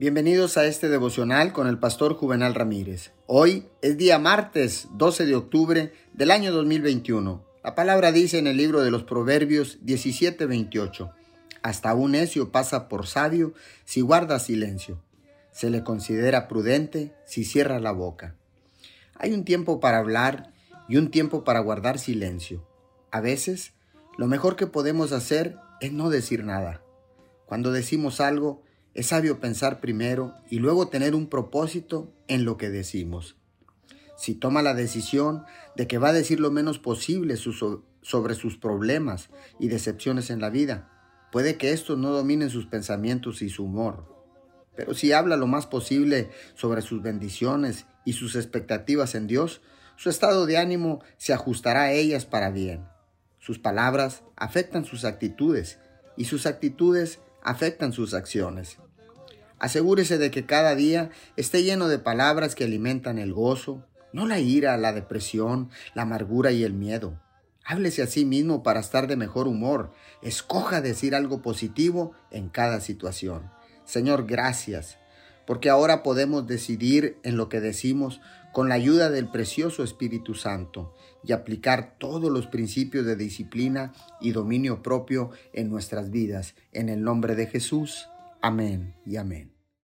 Bienvenidos a este devocional con el pastor Juvenal Ramírez. Hoy es día martes 12 de octubre del año 2021. La palabra dice en el libro de los Proverbios 17:28, Hasta un necio pasa por sabio si guarda silencio. Se le considera prudente si cierra la boca. Hay un tiempo para hablar y un tiempo para guardar silencio. A veces, lo mejor que podemos hacer es no decir nada. Cuando decimos algo, es sabio pensar primero y luego tener un propósito en lo que decimos. Si toma la decisión de que va a decir lo menos posible sobre sus problemas y decepciones en la vida, puede que estos no dominen sus pensamientos y su humor. Pero si habla lo más posible sobre sus bendiciones y sus expectativas en Dios, su estado de ánimo se ajustará a ellas para bien. Sus palabras afectan sus actitudes y sus actitudes afectan sus acciones. Asegúrese de que cada día esté lleno de palabras que alimentan el gozo, no la ira, la depresión, la amargura y el miedo. Háblese a sí mismo para estar de mejor humor. Escoja decir algo positivo en cada situación. Señor, gracias, porque ahora podemos decidir en lo que decimos con la ayuda del precioso Espíritu Santo y aplicar todos los principios de disciplina y dominio propio en nuestras vidas. En el nombre de Jesús. Amén y amén.